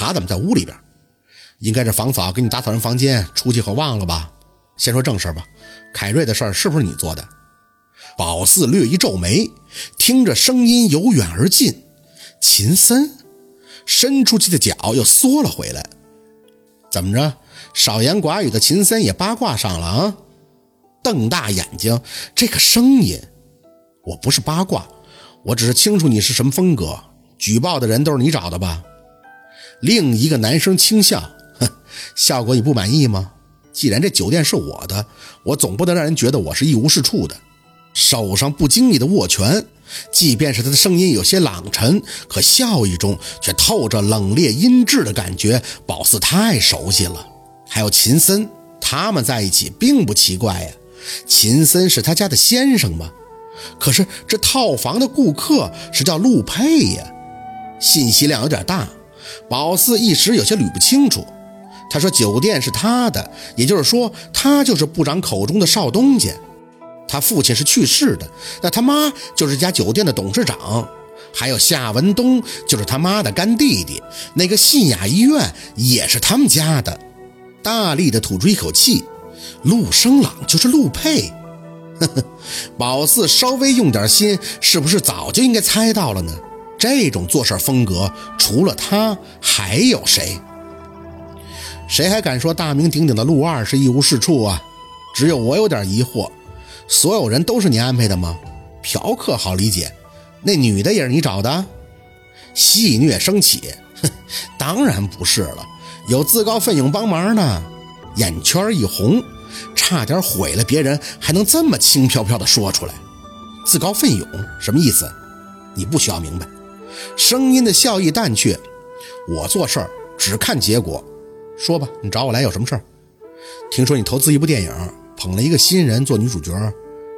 卡怎么在屋里边？应该是房嫂给你打扫完房间，出去后忘了吧？先说正事吧，凯瑞的事儿是不是你做的？宝四略一皱眉，听着声音由远而近，秦森伸出去的脚又缩了回来。怎么着？少言寡语的秦森也八卦上了啊？瞪大眼睛，这个声音，我不是八卦，我只是清楚你是什么风格。举报的人都是你找的吧？另一个男生轻笑，哼，效果你不满意吗？既然这酒店是我的，我总不能让人觉得我是一无是处的。手上不经意的握拳，即便是他的声音有些朗沉，可笑意中却透着冷冽阴鸷的感觉。宝四太熟悉了，还有秦森，他们在一起并不奇怪呀。秦森是他家的先生吗？可是这套房的顾客是叫陆佩呀，信息量有点大，宝四一时有些捋不清楚。他说酒店是他的，也就是说他就是部长口中的少东家。他父亲是去世的，那他妈就是家酒店的董事长，还有夏文东就是他妈的干弟弟，那个信雅医院也是他们家的。大力的吐出一口气。陆生朗就是陆佩，呵呵，宝四稍微用点心，是不是早就应该猜到了呢？这种做事风格，除了他还有谁？谁还敢说大名鼎鼎的陆二是一无是处啊？只有我有点疑惑，所有人都是你安排的吗？嫖客好理解，那女的也是你找的？戏谑升起，哼，当然不是了，有自告奋勇帮忙呢。眼圈一红。差点毁了别人，还能这么轻飘飘的说出来，自告奋勇什么意思？你不需要明白。声音的笑意淡去，我做事儿只看结果。说吧，你找我来有什么事儿？听说你投资一部电影，捧了一个新人做女主角，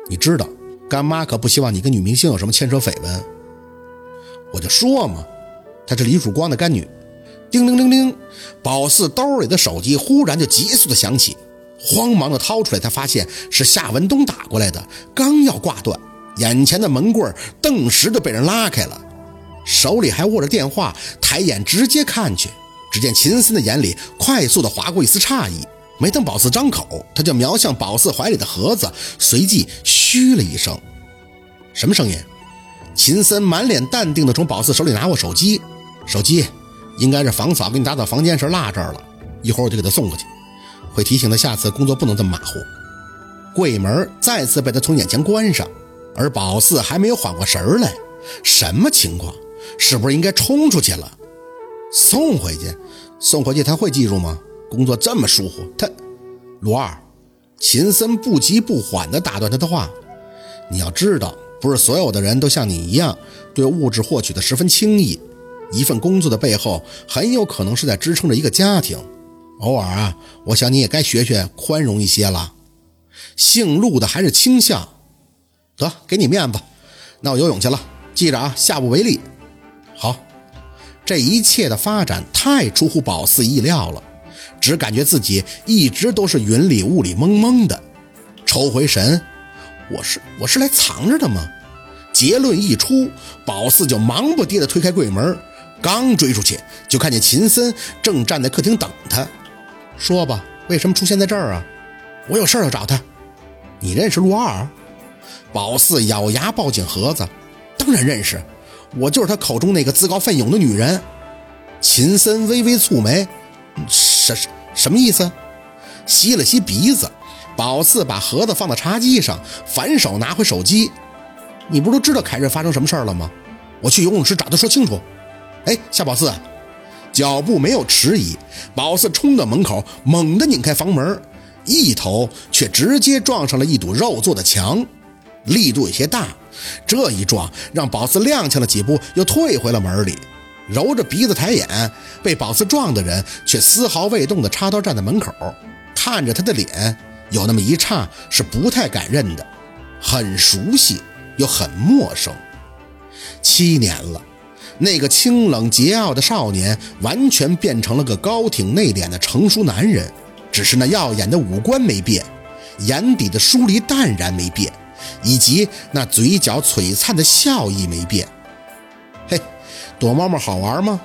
你知道，干妈可不希望你跟女明星有什么牵扯绯闻。我就说嘛，她是李曙光的干女。叮铃铃铃，宝四兜里的手机忽然就急速的响起。慌忙的掏出来，他发现是夏文东打过来的，刚要挂断，眼前的门棍儿顿时就被人拉开了，手里还握着电话，抬眼直接看去，只见秦森的眼里快速的划过一丝诧异，没等宝四张口，他就瞄向宝四怀里的盒子，随即嘘了一声，什么声音？秦森满脸淡定的从宝四手里拿过手机，手机应该是房嫂给你打扫房间时落这儿了，一会儿我就给他送过去。会提醒他下次工作不能这么马虎。柜门再次被他从眼前关上，而宝四还没有缓过神来，什么情况？是不是应该冲出去了？送回去，送回去他会记住吗？工作这么疏忽，他罗二，秦森不急不缓地打断他的话：“你要知道，不是所有的人都像你一样，对物质获取的十分轻易。一份工作的背后，很有可能是在支撑着一个家庭。”偶尔啊，我想你也该学学宽容一些了。姓陆的还是轻笑，得给你面子，那我游泳去了。记着啊，下不为例。好，这一切的发展太出乎宝四意料了，只感觉自己一直都是云里雾里蒙蒙的。抽回神，我是我是来藏着的吗？结论一出，宝四就忙不迭地推开柜门，刚追出去，就看见秦森正站在客厅等他。说吧，为什么出现在这儿啊？我有事要找他。你认识陆二？宝四咬牙抱紧盒子，当然认识，我就是他口中那个自告奋勇的女人。秦森微微蹙眉，什什么意思？吸了吸鼻子，宝四把盒子放到茶几上，反手拿回手机。你不都知道凯瑞发生什么事儿了吗？我去游泳池找他说清楚。哎，夏宝四。脚步没有迟疑，宝四冲到门口，猛地拧开房门，一头却直接撞上了一堵肉做的墙，力度有些大。这一撞让宝四踉跄了几步，又退回了门里，揉着鼻子抬眼。被宝四撞的人却丝毫未动地插刀站在门口，看着他的脸，有那么一刹是不太敢认的，很熟悉又很陌生。七年了。那个清冷桀骜的少年，完全变成了个高挺内敛的成熟男人，只是那耀眼的五官没变，眼底的疏离淡然没变，以及那嘴角璀璨的笑意没变。嘿，躲猫猫好玩吗？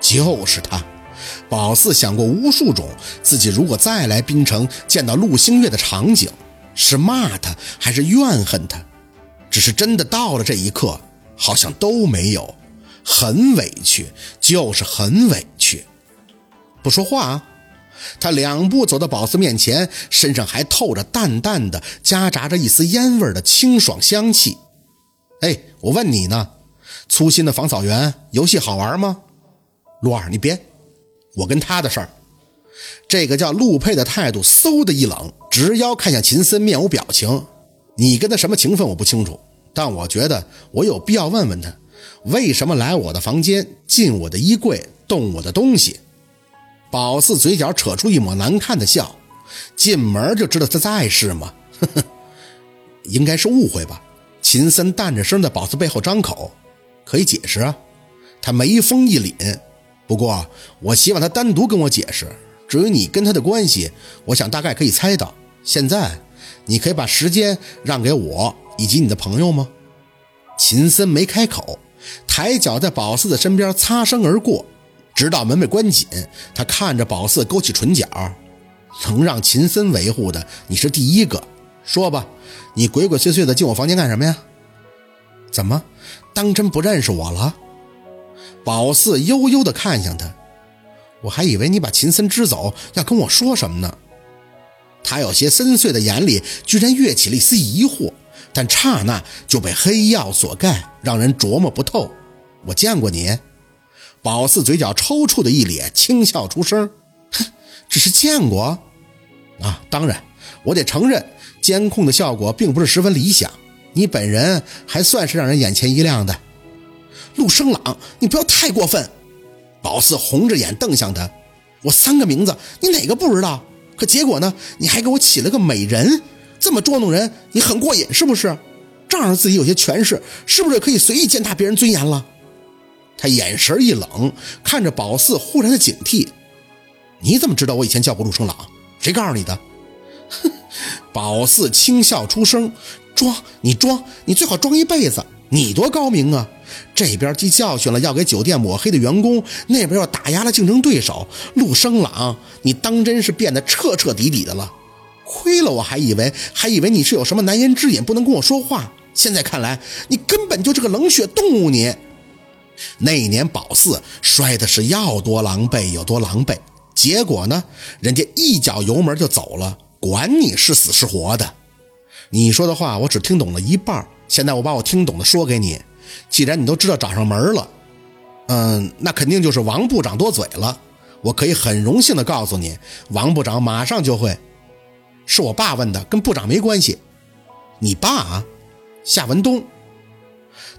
就是他。宝四想过无数种自己如果再来滨城见到陆星月的场景，是骂他还是怨恨他？只是真的到了这一刻，好像都没有。很委屈，就是很委屈。不说话啊！他两步走到宝四面前，身上还透着淡淡的、夹杂着一丝烟味的清爽香气。哎，我问你呢，粗心的防扫员游戏好玩吗？陆二，你别，我跟他的事儿。这个叫陆佩的态度嗖的一冷，直腰看向秦森，面无表情。你跟他什么情分我不清楚，但我觉得我有必要问问他，为什么来我的房间，进我的衣柜，动我的东西。宝四嘴角扯出一抹难看的笑，进门就知道他在是吗？呵呵，应该是误会吧。秦森淡着声在宝四背后张口，可以解释啊。他眉峰一凛，不过我希望他单独跟我解释。至于你跟他的关系，我想大概可以猜到。现在，你可以把时间让给我以及你的朋友吗？秦森没开口，抬脚在宝四的身边擦身而过，直到门被关紧。他看着宝四，勾起唇角，能让秦森维护的，你是第一个。说吧。你鬼鬼祟祟的进我房间干什么呀？怎么，当真不认识我了？宝四悠悠的看向他，我还以为你把秦森支走要跟我说什么呢。他有些深邃的眼里居然跃起了一丝疑惑，但刹那就被黑曜所盖，让人琢磨不透。我见过你。宝四嘴角抽搐的一咧，轻笑出声：“哼，只是见过。啊，当然，我得承认。”监控的效果并不是十分理想，你本人还算是让人眼前一亮的。陆生朗，你不要太过分！宝四红着眼瞪向他，我三个名字，你哪个不知道？可结果呢？你还给我起了个美人，这么捉弄人，你很过瘾是不是？仗着自己有些权势，是不是可以随意践踏别人尊严了？他眼神一冷，看着宝四，忽然的警惕。你怎么知道我以前叫过陆生朗？谁告诉你的？哼！宝四轻笑出声：“装，你装，你最好装一辈子。你多高明啊！这边既教训了要给酒店抹黑的员工，那边又打压了竞争对手陆生朗，你当真是变得彻彻底底的了。亏了，我还以为还以为你是有什么难言之隐，不能跟我说话。现在看来，你根本就是个冷血动物。你那年宝四摔的是要多狼狈有多狼狈，结果呢，人家一脚油门就走了。”管你是死是活的，你说的话我只听懂了一半。现在我把我听懂的说给你。既然你都知道找上门了，嗯，那肯定就是王部长多嘴了。我可以很荣幸的告诉你，王部长马上就会。是我爸问的，跟部长没关系。你爸啊，夏文东。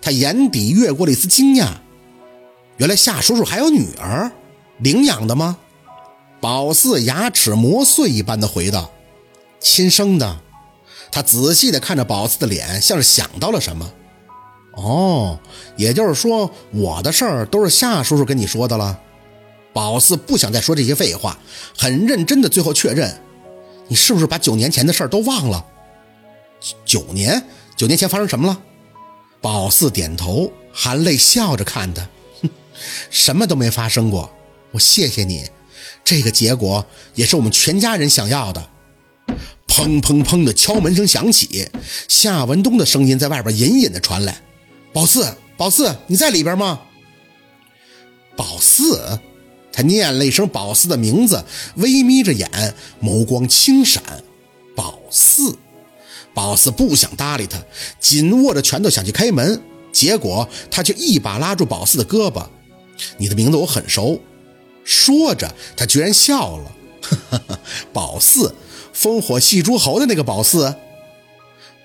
他眼底越过了一丝惊讶。原来夏叔叔还有女儿，领养的吗？宝四牙齿磨碎一般的回道。亲生的，他仔细地看着宝四的脸，像是想到了什么。哦，也就是说，我的事儿都是夏叔叔跟你说的了。宝四不想再说这些废话，很认真的最后确认：你是不是把九年前的事儿都忘了？九年？九年前发生什么了？宝四点头，含泪笑着看他，什么都没发生过。我谢谢你，这个结果也是我们全家人想要的。砰砰砰的敲门声响起，夏文东的声音在外边隐隐的传来：“宝四，宝四，你在里边吗？”宝四，他念了一声宝四的名字，微眯着眼，眸光轻闪。宝四，宝四不想搭理他，紧握着拳头想去开门，结果他却一把拉住宝四的胳膊：“你的名字我很熟。”说着，他居然笑了：“哈哈哈，宝四。”烽火戏诸侯的那个宝四，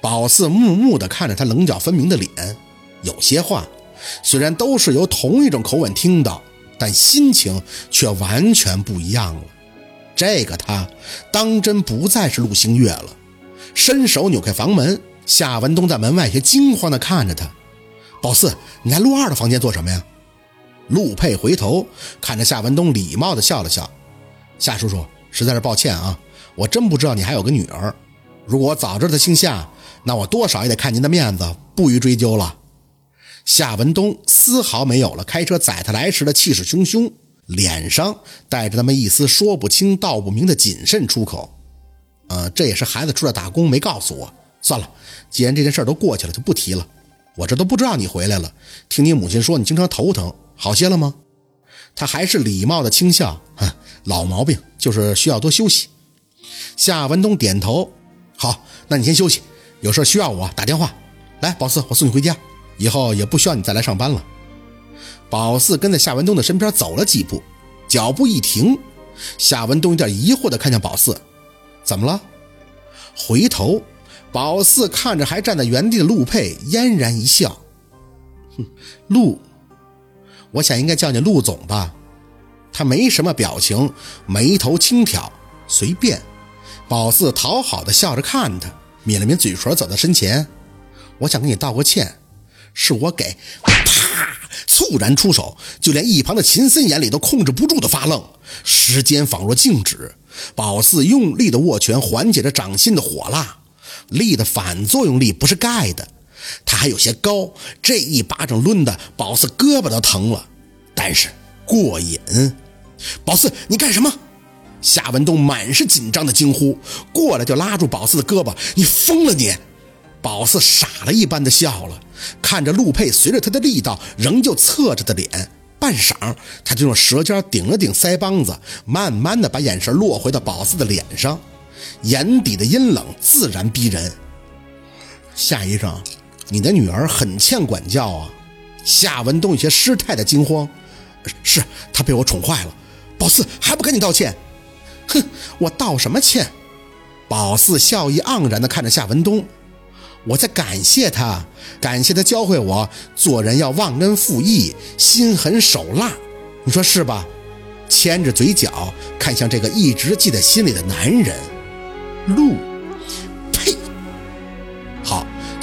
宝四木木地看着他棱角分明的脸，有些话虽然都是由同一种口吻听到，但心情却完全不一样了。这个他当真不再是陆星月了。伸手扭开房门，夏文东在门外些惊慌地看着他。宝四，你在陆二的房间做什么呀？陆佩回头看着夏文东，礼貌地笑了笑。夏叔叔，实在是抱歉啊。我真不知道你还有个女儿，如果我早知道她姓夏，那我多少也得看您的面子，不予追究了。夏文东丝毫没有了开车载他来时的气势汹汹，脸上带着那么一丝说不清道不明的谨慎出口。呃，这也是孩子出来打工没告诉我。算了，既然这件事都过去了，就不提了。我这都不知道你回来了。听你母亲说你经常头疼，好些了吗？他还是礼貌的轻笑，哼，老毛病，就是需要多休息。夏文东点头，好，那你先休息，有事需要我打电话。来，宝四，我送你回家，以后也不需要你再来上班了。宝四跟在夏文东的身边走了几步，脚步一停，夏文东有点疑惑的看向宝四，怎么了？回头，宝四看着还站在原地的陆佩，嫣然一笑，哼，陆，我想应该叫你陆总吧。他没什么表情，眉头轻挑，随便。宝四讨好的笑着看他，抿了抿嘴唇，走到身前，我想跟你道个歉，是我给。啪！猝然出手，就连一旁的秦森眼里都控制不住的发愣。时间仿若静止，宝四用力的握拳缓解着掌心的火辣，力的反作用力不是盖的，他还有些高，这一巴掌抡的宝四胳膊都疼了，但是过瘾。宝四，你干什么？夏文东满是紧张的惊呼，过来就拉住宝四的胳膊：“你疯了你！”宝四傻了一般的笑了，看着陆佩随着他的力道仍旧侧着的脸，半晌，他就用舌尖顶了顶腮帮子，慢慢的把眼神落回到宝四的脸上，眼底的阴冷自然逼人。夏医生，你的女儿很欠管教啊！夏文东有些失态的惊慌：“是她被我宠坏了。”宝四还不赶紧道歉？哼，我道什么歉？宝四笑意盎然地看着夏文东。我在感谢他，感谢他教会我做人要忘恩负义、心狠手辣，你说是吧？牵着嘴角看向这个一直记在心里的男人，陆，